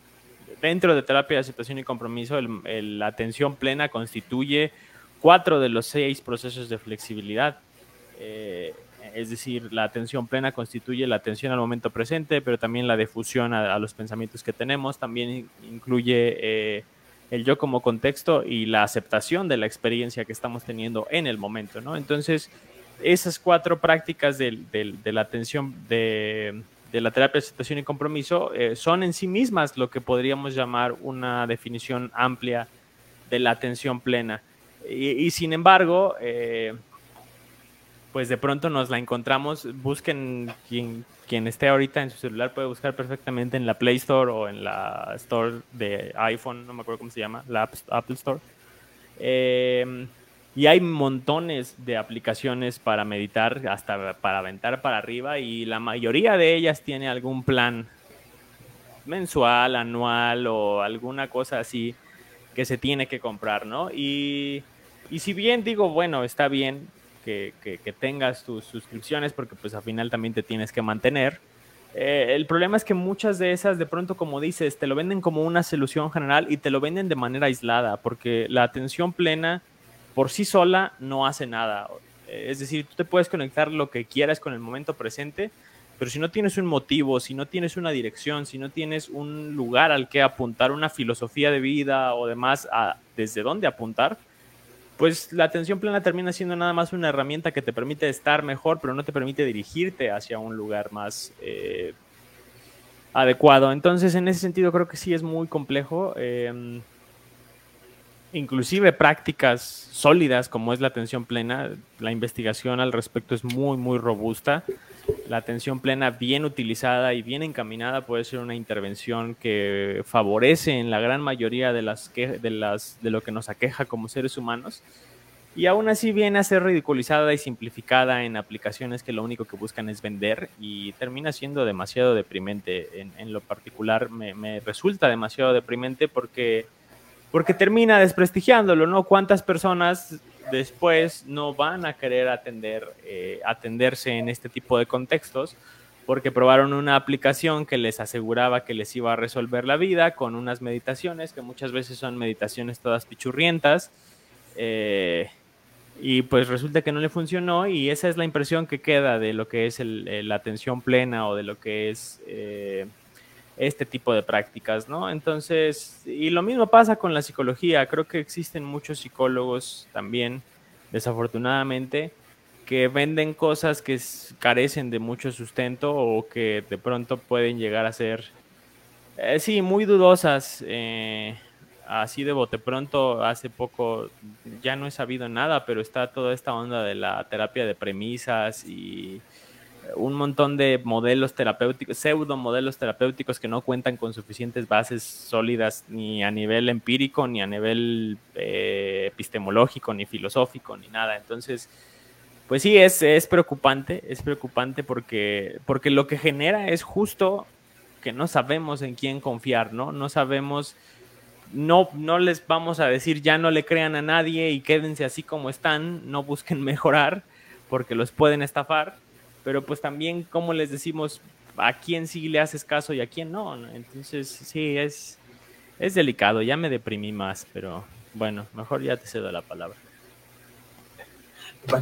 dentro de terapia de aceptación y compromiso, la atención plena constituye cuatro de los seis procesos de flexibilidad. Eh, es decir, la atención plena constituye la atención al momento presente, pero también la difusión a, los pensamientos que tenemos, también incluye el yo como contexto y la aceptación de la experiencia que estamos teniendo en el momento, ¿no? Entonces, esas cuatro prácticas de, la atención de, la terapia de aceptación y compromiso eh, son en sí mismas lo que podríamos llamar una definición amplia de la atención plena. Y, sin embargo, eh, pues de pronto nos la encontramos, busquen quien, quien esté ahorita en su celular puede buscar perfectamente en la Play Store o en la Store de iPhone, no me acuerdo cómo se llama, la Apple Store. Eh, y hay montones de aplicaciones para meditar, hasta para aventar para arriba, y la mayoría de ellas tiene algún plan mensual, anual o alguna cosa así que se tiene que comprar, ¿no? Y, si bien digo, bueno, está bien que, tengas tus suscripciones porque pues al final también te tienes que mantener, eh, el problema es que muchas de esas, de pronto, como dices, te lo venden como una solución general y te lo venden de manera aislada, porque la atención plena por sí sola no hace nada. Es decir, tú te puedes conectar lo que quieras con el momento presente, pero si no tienes un motivo, si no tienes una dirección, si no tienes un lugar al que apuntar, una filosofía de vida o demás, desde dónde apuntar, pues la atención plena termina siendo nada más una herramienta que te permite estar mejor, pero no te permite dirigirte hacia un lugar más, eh, adecuado. Entonces, en ese sentido, creo que sí es muy complejo. Em, inclusive prácticas sólidas como es la atención plena, la investigación al respecto es muy, muy robusta. La atención plena bien utilizada y bien encaminada puede ser una intervención que favorece en la gran mayoría de, las de, las, de lo que nos aqueja como seres humanos y aún así viene a ser ridiculizada y simplificada en aplicaciones que lo único que buscan es vender y termina siendo demasiado deprimente. En, en lo particular me, me, resulta demasiado deprimente porque, porque termina desprestigiándolo, ¿no? ¿Cuántas personas después no van a querer atender, eh, atenderse en este tipo de contextos? porque probaron una aplicación que les aseguraba que les iba a resolver la vida con unas meditaciones que muchas veces son meditaciones todas pichurrientas. Eh, y pues resulta que no le funcionó y esa es la impresión que queda de lo que es la atención plena o de lo que es eh, este tipo de prácticas, ¿no? Entonces, y lo mismo pasa con la psicología, creo que existen muchos psicólogos también, desafortunadamente, que venden cosas que carecen de mucho sustento o que de pronto pueden llegar a ser, eh, sí, muy dudosas. Eh, así de bote pronto, hace poco, ya no he sabido nada, pero está toda esta onda de la terapia de premisas y un montón de modelos terapéuticos, pseudo modelos terapéuticos que no cuentan con suficientes bases sólidas ni a nivel empírico, ni a nivel eh, epistemológico, ni filosófico, ni nada. Entonces, pues sí, es, es preocupante, es preocupante porque, porque lo que genera es justo que no sabemos en quién confiar, ¿no? No sabemos no, no les vamos a decir ya no le crean a nadie y quédense así como están, no busquen mejorar porque los pueden estafar, pero pues también como les decimos a quién sí le haces caso y a quién no, entonces sí es, es delicado, ya me deprimí más, pero bueno, mejor ya te cedo la palabra.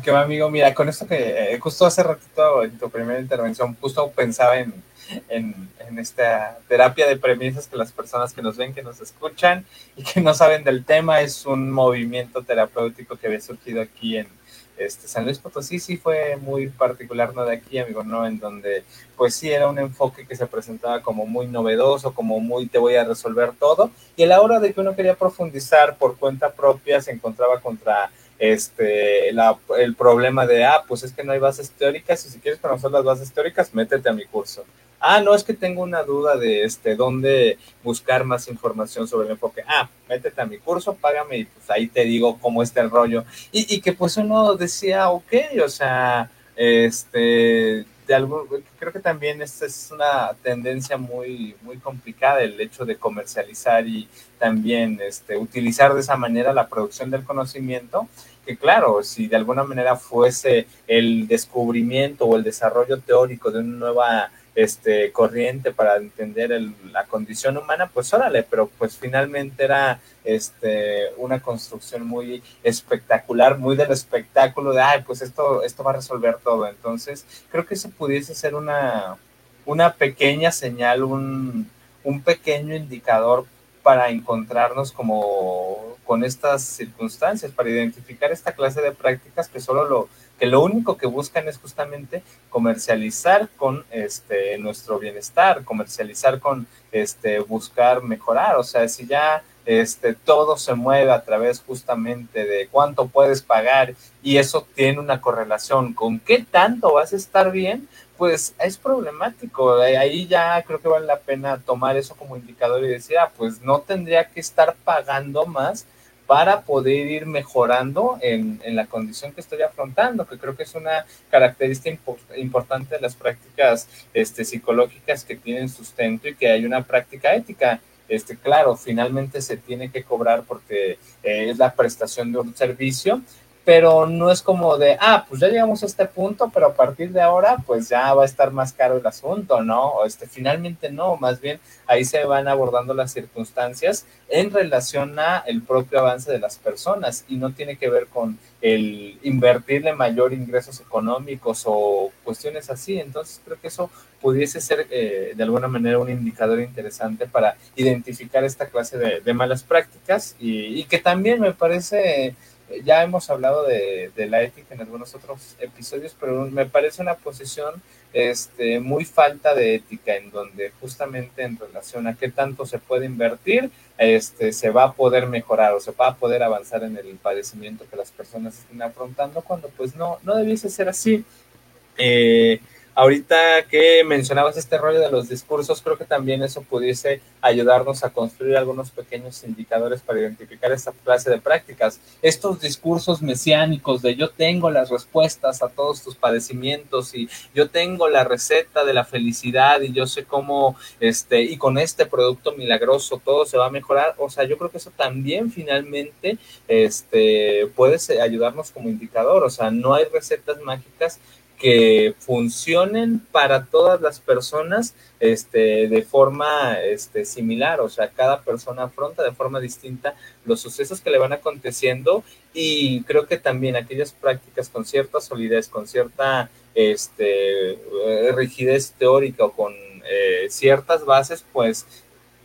que va, amigo, mira, con esto que eh, justo hace ratito en tu primera intervención, justo pensaba en, en, esta terapia de premisas que las personas que nos ven, que nos escuchan y que no saben del tema, es un movimiento terapéutico que había surgido aquí en este, San Luis Potosí, sí fue muy particular, no de aquí, amigo, ¿no? En donde, pues sí, era un enfoque que se presentaba como muy novedoso, como muy te voy a resolver todo, y a la hora de que uno quería profundizar por cuenta propia, se encontraba contra este, el problema de, ah, pues es que no hay bases teóricas y si quieres conocer las bases teóricas, métete a mi curso ah, no, es que tengo una duda de este, dónde buscar más información sobre el enfoque. Ah, métete a mi curso, págame y pues ahí te digo cómo está el rollo. Y, y que pues uno decía, ok, o sea, este, de algo, creo que también esta es una tendencia muy, muy complicada, el hecho de comercializar y también este, utilizar de esa manera la producción del conocimiento que claro, si de alguna manera fuese el descubrimiento o el desarrollo teórico de una nueva este, corriente para entender la condición humana, pues órale, pero pues finalmente era este, una construcción muy espectacular, muy del espectáculo de, ay, pues esto, esto va a resolver todo. Entonces, creo que eso pudiese ser una, una pequeña señal, un, un pequeño indicador para encontrarnos como con estas circunstancias, para identificar esta clase de prácticas que solo lo que lo único que buscan es justamente comercializar con este nuestro bienestar, comercializar con este buscar mejorar, o sea, si ya este todo se mueve a través justamente de cuánto puedes pagar y eso tiene una correlación con qué tanto vas a estar bien, pues es problemático. Ahí ya creo que vale la pena tomar eso como indicador y decir, ah, pues no tendría que estar pagando más para poder ir mejorando en, la condición que estoy afrontando, que creo que es una característica importante de las prácticas este, psicológicas que tienen sustento y que hay una práctica ética. Este, claro, finalmente se tiene que cobrar porque eh, es la prestación de un servicio, pero no es como de, ah, pues ya llegamos a este punto, pero a partir de ahora, pues ya va a estar más caro el asunto, ¿no? O este, finalmente no, más bien ahí se van abordando las circunstancias en relación a el propio avance de las personas y no tiene que ver con el invertirle mayor ingresos económicos o cuestiones así. Entonces creo que eso pudiese ser eh, de alguna manera un indicador interesante para identificar esta clase de, malas prácticas y, y que también me parece ya hemos hablado de, la ética en algunos otros episodios, pero me parece una posición este, muy falta de ética, en donde justamente en relación a qué tanto se puede invertir, este, se va a poder mejorar o se va a poder avanzar en el padecimiento que las personas estén afrontando, cuando pues no, no debiese ser así. Eh, Ahorita que mencionabas este rollo de los discursos, creo que también eso pudiese ayudarnos a construir algunos pequeños indicadores para identificar esta clase de prácticas. Estos discursos mesiánicos de yo tengo las respuestas a todos tus padecimientos y yo tengo la receta de la felicidad y yo sé cómo, este, y con este producto milagroso todo se va a mejorar. O sea, yo creo que eso también finalmente, este, puede ayudarnos como indicador. O sea, no hay recetas mágicas que funcionen para todas las personas este, de forma este, similar, o sea, cada persona afronta de forma distinta los sucesos que le van aconteciendo y creo que también aquellas prácticas con cierta solidez, con cierta este, rigidez teórica o con eh, ciertas bases, pues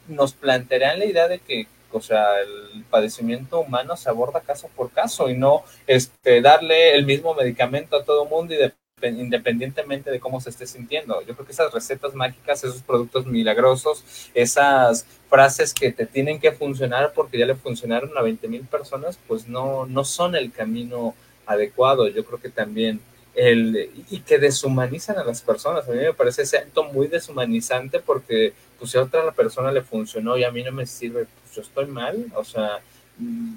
nos plantearán la idea de que o sea, el padecimiento humano se aborda caso por caso y no este, darle el mismo medicamento a todo mundo y de independientemente de cómo se esté sintiendo. Yo creo que esas recetas mágicas, esos productos milagrosos, esas frases que te tienen que funcionar porque ya le funcionaron a 20 mil personas, pues no, no son el camino adecuado. Yo creo que también el, y que deshumanizan a las personas. A mí me parece ese acto muy deshumanizante porque pues si a otra persona le funcionó y a mí no me sirve, pues yo estoy mal. O sea,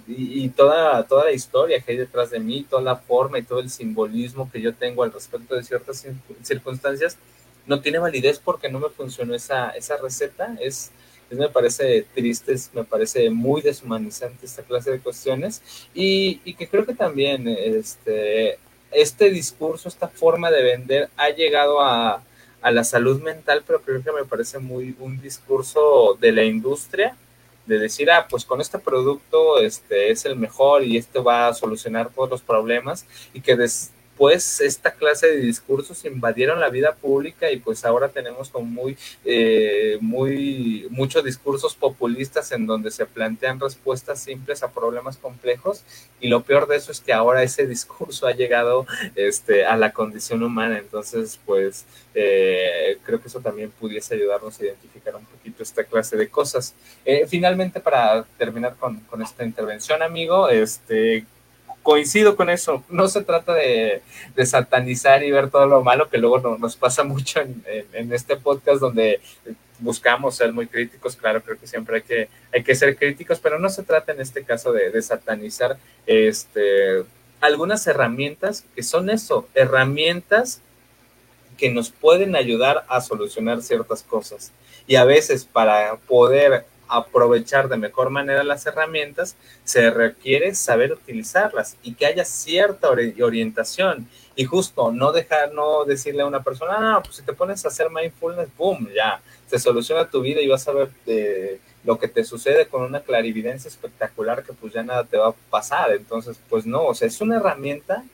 y, toda, toda la historia que hay detrás de mí, toda la forma y todo el simbolismo que yo tengo al respecto de ciertas circunstancias, no tiene validez porque no me funcionó esa, esa receta. Es, me parece triste, me parece muy deshumanizante esta clase de cuestiones y, y que creo que también este, este discurso, esta forma de vender ha llegado a, a la salud mental, pero creo que me parece muy un discurso de la industria de decir, ah, pues con este producto este, es el mejor y este va a solucionar todos los problemas y que des, pues esta clase de discursos invadieron la vida pública y pues ahora tenemos como muy, eh, muy, muchos discursos populistas en donde se plantean respuestas simples a problemas complejos y lo peor de eso es que ahora ese discurso ha llegado este, a la condición humana, entonces pues eh, creo que eso también pudiese ayudarnos a identificar un poquito esta clase de cosas. Eh, finalmente, para terminar con, con esta intervención, amigo, este, coincido con eso. No se trata de, satanizar y ver todo lo malo que luego nos pasa mucho en, este podcast donde buscamos ser muy críticos. Claro, creo que siempre hay que, hay que ser críticos, pero no se trata en este caso de, satanizar este, algunas herramientas que son eso, herramientas que nos pueden ayudar a solucionar ciertas cosas. Y a veces para poder aprovechar de mejor manera las herramientas, se requiere saber utilizarlas y que haya cierta orientación. Y justo no dejar, no decirle a una persona, ah, pues si te pones a hacer mindfulness, boom, ya, se soluciona tu vida y vas a ver de lo que te sucede con una clarividencia espectacular que pues ya nada te va a pasar. Entonces, pues no, o sea, es una herramienta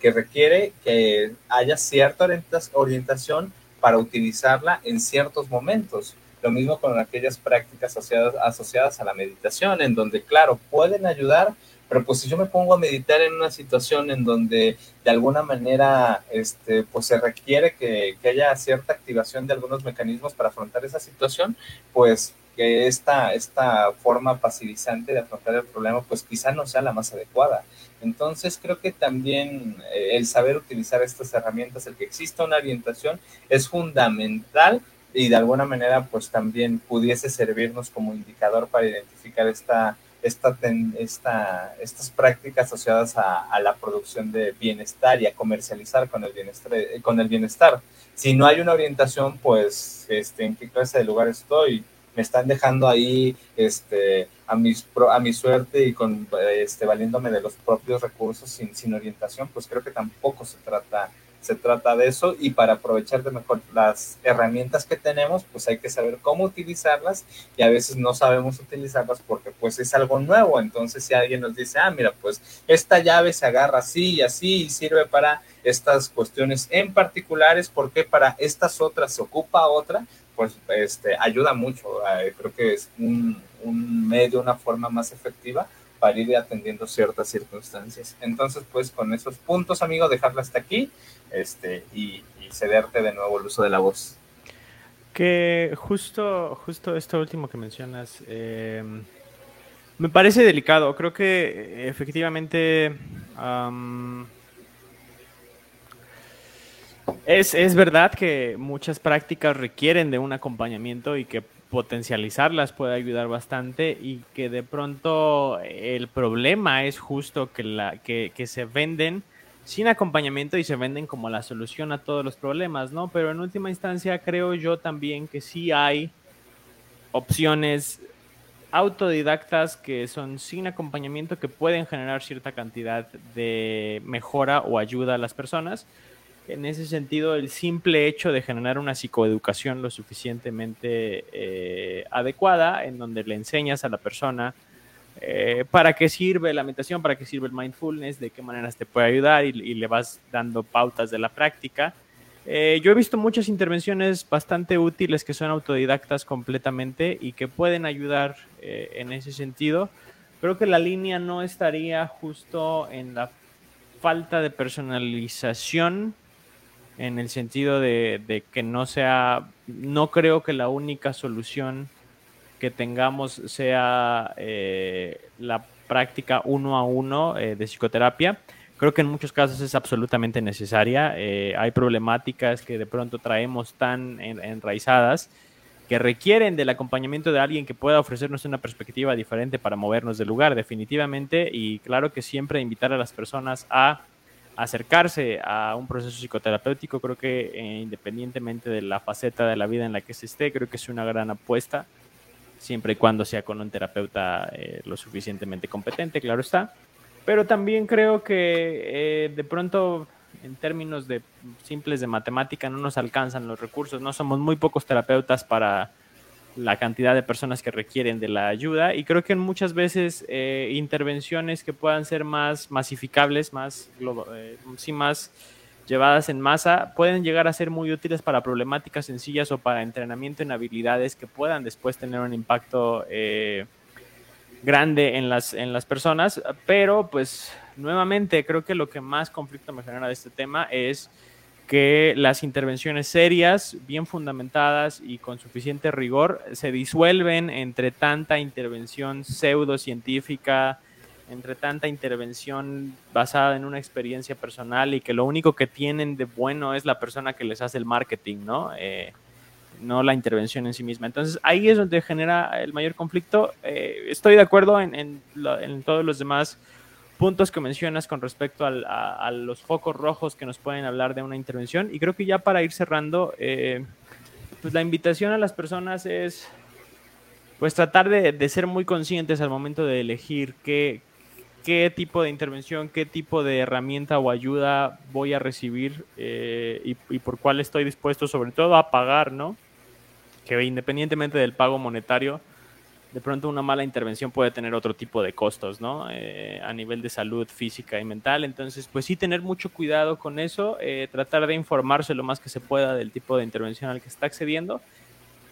que requiere que haya cierta orientación para utilizarla en ciertos momentos. Lo mismo con aquellas prácticas asociadas, asociadas a la meditación, en donde, claro, pueden ayudar, pero pues si yo me pongo a meditar en una situación en donde de alguna manera este, pues se requiere que, que haya cierta activación de algunos mecanismos para afrontar esa situación, pues que esta, esta forma pasivizante de afrontar el problema pues quizá no sea la más adecuada. Entonces creo que también eh, el saber utilizar estas herramientas, el que exista una orientación es fundamental y de alguna manera pues también pudiese servirnos como indicador para identificar esta, esta, esta, estas prácticas asociadas a, la producción de bienestar y a comercializar con el bienestar, con el bienestar. Si no hay una orientación, pues este, en qué clase de lugar estoy, me están dejando ahí este, a, mis, a mi suerte y con, este, valiéndome de los propios recursos sin, sin orientación, pues creo que tampoco se trata se trata de eso y para aprovechar de mejor las herramientas que tenemos, pues hay que saber cómo utilizarlas y a veces no sabemos utilizarlas porque pues es algo nuevo. Entonces si alguien nos dice, ah, mira, pues esta llave se agarra así y así y sirve para estas cuestiones en particulares, porque para estas otras se ocupa otra, pues este, ayuda mucho. Creo que es un, medio, una forma más efectiva para ir atendiendo ciertas circunstancias. Entonces, pues con esos puntos, amigo, dejarlo hasta aquí este, y, cederte de nuevo el uso de la voz. Que justo, justo esto último que mencionas, eh, me parece delicado. Creo que efectivamente es, es verdad que muchas prácticas requieren de un acompañamiento y que potencializarlas puede ayudar bastante y que de pronto el problema es justo que, la, que, que, se venden sin acompañamiento y se venden como la solución a todos los problemas, ¿no? Pero en última instancia creo yo también que sí hay opciones autodidactas que son sin acompañamiento que pueden generar cierta cantidad de mejora o ayuda a las personas en ese sentido, el simple hecho de generar una psicoeducación lo suficientemente eh, adecuada, en donde le enseñas a la persona eh, para qué sirve la meditación, para qué sirve el mindfulness, de qué maneras te puede ayudar y, le vas dando pautas de la práctica. Eh, yo he visto muchas intervenciones bastante útiles que son autodidactas completamente y que pueden ayudar en ese sentido. Creo que la línea no estaría justo en la falta de personalización en el sentido de, que no sea, no creo que la única solución que tengamos sea eh, la práctica uno a uno eh, de psicoterapia. Creo que en muchos casos es absolutamente necesaria. Eh, hay problemáticas que de pronto traemos tan enraizadas que requieren del acompañamiento de alguien que pueda ofrecernos una perspectiva diferente para movernos del lugar, definitivamente. Y claro que siempre invitar a las personas a acercarse a un proceso psicoterapéutico, creo que independientemente de la faceta de la vida en la que se esté, creo que es una gran apuesta, siempre y cuando sea con un terapeuta eh, lo suficientemente competente, claro está. Pero también creo que eh, de pronto, en términos de simples de matemática, no nos alcanzan los recursos, no somos muy pocos terapeutas para la cantidad de personas que requieren de la ayuda y creo que muchas veces eh, intervenciones que puedan ser más masificables, más, sí, más llevadas en masa, pueden llegar a ser muy útiles para problemáticas sencillas o para entrenamiento en habilidades que puedan después tener un impacto eh, grande en las, en las personas, pero pues nuevamente creo que lo que más conflicto me genera de este tema es que las intervenciones serias, bien fundamentadas y con suficiente rigor se disuelven entre tanta intervención pseudocientífica, entre tanta intervención basada en una experiencia personal y que lo único que tienen de bueno es la persona que les hace el marketing, ¿no? Eh, no la intervención en sí misma. Entonces ahí es donde genera el mayor conflicto. Eh, estoy de acuerdo en, en todos los demás puntos que mencionas con respecto a, los focos rojos que nos pueden hablar de una intervención. Y creo que ya para ir cerrando, eh, pues la invitación a las personas es pues tratar de, ser muy conscientes al momento de elegir qué, qué tipo de intervención, qué tipo de herramienta o ayuda voy a recibir eh, y, y, por cuál estoy dispuesto sobre todo a pagar, ¿no? Que independientemente del pago monetario, de pronto una mala intervención puede tener otro tipo de costos, ¿no? Eh, a nivel de salud física y mental. Entonces, pues sí, tener mucho cuidado con eso, eh, tratar de informarse lo más que se pueda del tipo de intervención al que está accediendo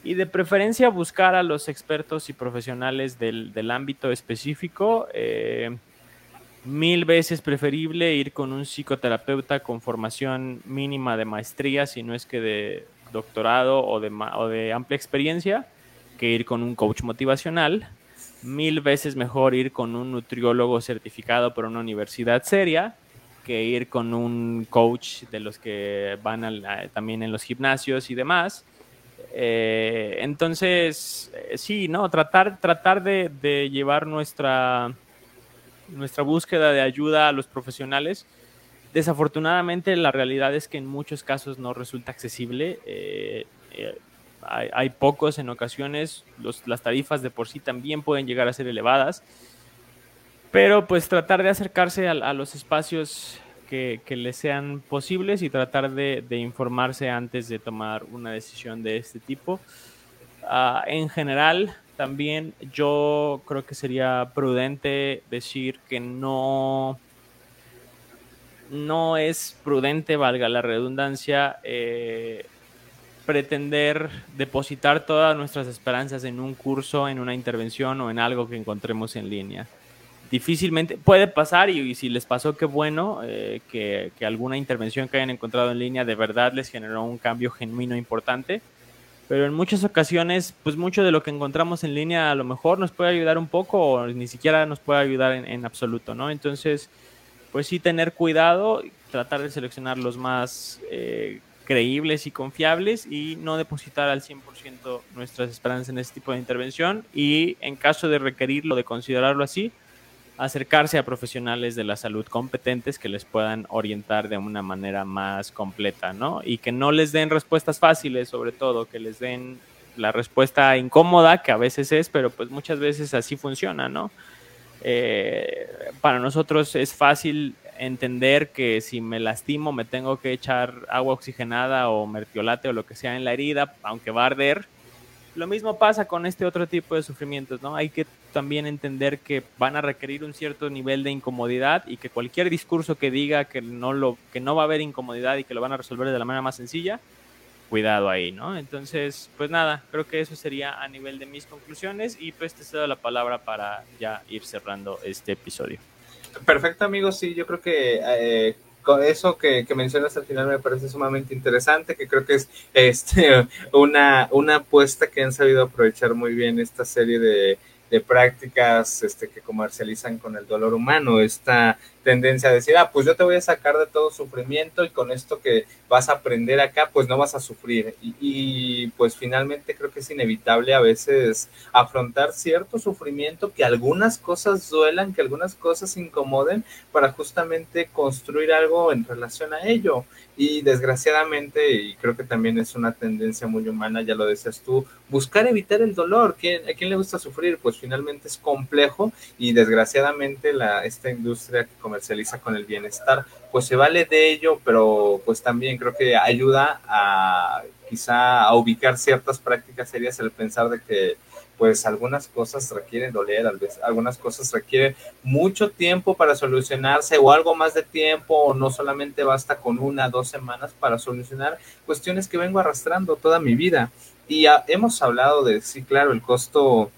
y de preferencia buscar a los expertos y profesionales del, ámbito específico. Eh, mil veces preferible ir con un psicoterapeuta con formación mínima de maestría, si no es que de doctorado o de, amplia experiencia que ir con un coach motivacional, mil veces mejor ir con un nutriólogo certificado por una universidad seria que ir con un coach de los que van también en los gimnasios y demás. Eh, entonces, eh, sí, ¿no? Tratar, tratar de, llevar nuestra, nuestra búsqueda de ayuda a los profesionales. Desafortunadamente, la realidad es que en muchos casos no resulta accesible. Eh, hay, pocos en ocasiones, las tarifas de por sí también pueden llegar a ser elevadas, pero pues tratar de acercarse a, los espacios que, que, les sean posibles y tratar de, informarse antes de tomar una decisión de este tipo. Ah, en general, también yo creo que sería prudente decir que no, no es prudente, valga la redundancia, eh, pretender depositar todas nuestras esperanzas en un curso, en una intervención o en algo que encontremos en línea. difícilmente puede pasar y, si les pasó, qué bueno eh, que, que, alguna intervención que hayan encontrado en línea de verdad les generó un cambio genuino importante. Pero en muchas ocasiones, pues mucho de lo que encontramos en línea a lo mejor nos puede ayudar un poco o ni siquiera nos puede ayudar en, absoluto, ¿no? Entonces, pues sí tener cuidado, tratar de seleccionar los más eh, creíbles y confiables y no depositar al 100% nuestras esperanzas en este tipo de intervención y en caso de requerirlo, de considerarlo así, acercarse a profesionales de la salud competentes que les puedan orientar de una manera más completa, ¿no? Y que no les den respuestas fáciles, sobre todo, que les den la respuesta incómoda, que a veces es, pero pues muchas veces así funciona, ¿no? Eh, para nosotros es fácil entender que si me lastimo me tengo que echar agua oxigenada o mertiolate o lo que sea en la herida, aunque va a arder, lo mismo pasa con este otro tipo de sufrimientos, ¿no? Hay que también entender que van a requerir un cierto nivel de incomodidad y que cualquier discurso que diga que no, lo, que no va a haber incomodidad y que lo van a resolver de la manera más sencilla, cuidado ahí, ¿no? Entonces, pues nada, creo que eso sería a nivel de mis conclusiones y pues te cedo la palabra para ya ir cerrando este episodio. Perfecto, amigos, sí, yo creo que eh, eso que, mencionas al final me parece sumamente interesante, que creo que es este, una, una apuesta que han sabido aprovechar muy bien esta serie de, de prácticas este, que comercializan con el dolor humano, esta tendencia a decir, ah, pues yo te voy a sacar de todo sufrimiento y con esto que vas a aprender acá, pues no vas a sufrir. Y, pues finalmente creo que es inevitable a veces afrontar cierto sufrimiento, que algunas cosas duelan, que algunas cosas incomoden para justamente construir algo en relación a ello. Y desgraciadamente, y creo que también es una tendencia muy humana, ya lo decías tú, buscar evitar el dolor. ¿A quién le gusta sufrir? Pues finalmente es complejo y desgraciadamente la, esta industria que comercializa con el bienestar, pues se vale de ello, pero pues también creo que ayuda a quizá a ubicar ciertas prácticas serias el pensar de que pues algunas cosas requieren doler, algunas cosas requieren mucho tiempo para solucionarse o algo más de tiempo o no solamente basta con una, dos semanas para solucionar cuestiones que vengo arrastrando toda mi vida. Y hemos hablado de, sí, claro, el costo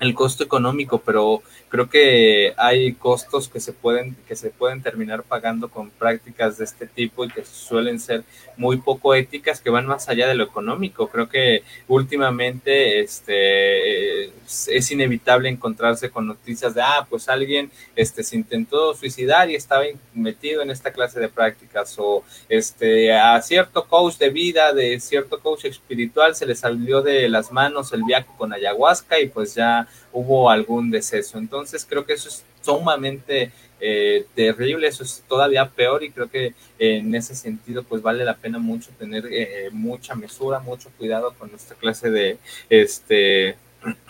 el costo económico, pero creo que hay costos que se pueden que se pueden terminar pagando con prácticas de este tipo y que suelen ser muy poco éticas que van más allá de lo económico. Creo que últimamente este es inevitable encontrarse con noticias de ah, pues alguien este se intentó suicidar y estaba metido en esta clase de prácticas o este a cierto coach de vida, de cierto coach espiritual se le salió de las manos el viaje con ayahuasca y pues ya hubo algún deceso. Entonces creo que eso es sumamente eh, terrible, eso es todavía peor y creo que en ese sentido pues vale la pena mucho tener eh, mucha mesura, mucho cuidado con esta clase de este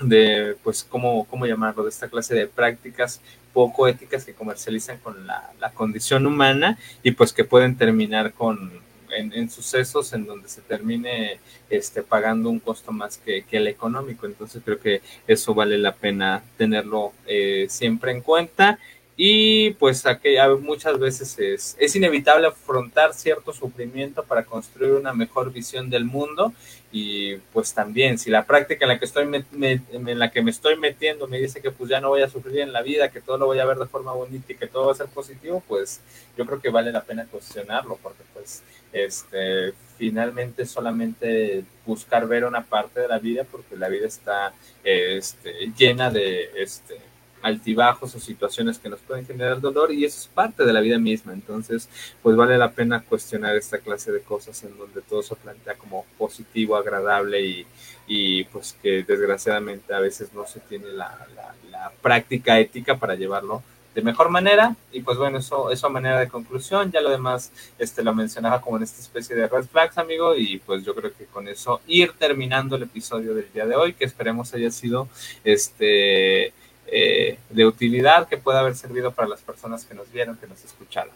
de pues cómo, cómo llamarlo, de esta clase de prácticas poco éticas que comercializan con la, la condición humana y pues que pueden terminar con en, sucesos en donde se termine este, pagando un costo más que, el económico. Entonces creo que eso vale la pena tenerlo eh, siempre en cuenta y pues aquí muchas veces es, es, inevitable afrontar cierto sufrimiento para construir una mejor visión del mundo. Y pues también si la práctica en la que estoy en la que me estoy metiendo me dice que pues ya no voy a sufrir en la vida, que todo lo voy a ver de forma bonita y que todo va a ser positivo, pues yo creo que vale la pena cuestionarlo porque pues este finalmente solamente buscar ver una parte de la vida porque la vida está este, llena de este altibajos o situaciones que nos pueden generar dolor y eso es parte de la vida misma. Entonces, pues vale la pena cuestionar esta clase de cosas en donde todo se plantea como positivo, agradable y, y pues que desgraciadamente a veces no se tiene la, la, práctica ética para llevarlo de mejor manera. Y pues bueno eso eso a manera de conclusión. Ya lo demás este lo mencionaba como en esta especie de red flags amigo. Y pues yo creo que con eso ir terminando el episodio del día de hoy que esperemos haya sido este eh, de utilidad que pueda haber servido para las personas que nos vieron, que nos escucharon.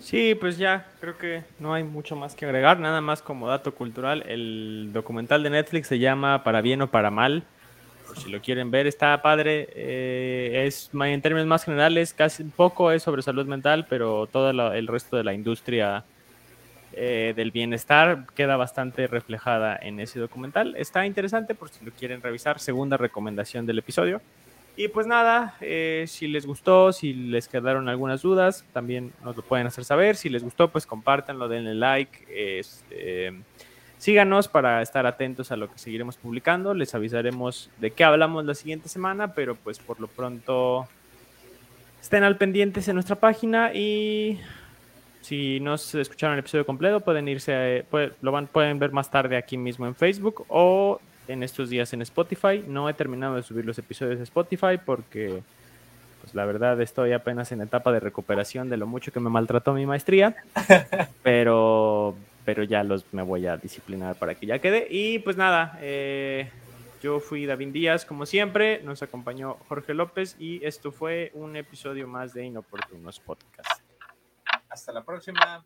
Sí, pues ya, creo que no hay mucho más que agregar, nada más como dato cultural, el documental de Netflix se llama Para bien o para mal, por si lo quieren ver, está padre, eh, es en términos más generales, casi poco es sobre salud mental, pero todo el resto de la industria eh, del bienestar queda bastante reflejada en ese documental. Está interesante por si lo quieren revisar. Segunda recomendación del episodio. Y pues nada, eh, si les gustó, si les quedaron algunas dudas, también nos lo pueden hacer saber. Si les gustó, pues compártanlo, denle like. Este, síganos para estar atentos a lo que seguiremos publicando. Les avisaremos de qué hablamos la siguiente semana, pero pues por lo pronto estén al pendientes en nuestra página y si no se escucharon el episodio completo, pueden irse, lo van, pueden ver más tarde aquí mismo en Facebook o en estos días en Spotify. No he terminado de subir los episodios de Spotify porque, pues la verdad, estoy apenas en etapa de recuperación de lo mucho que me maltrató mi maestría. pero, pero ya los me voy a disciplinar para que ya quede. Y pues nada, eh, yo fui David Díaz, como siempre. Nos acompañó Jorge López y esto fue un episodio más de Inoportunos Podcast. Hasta la próxima.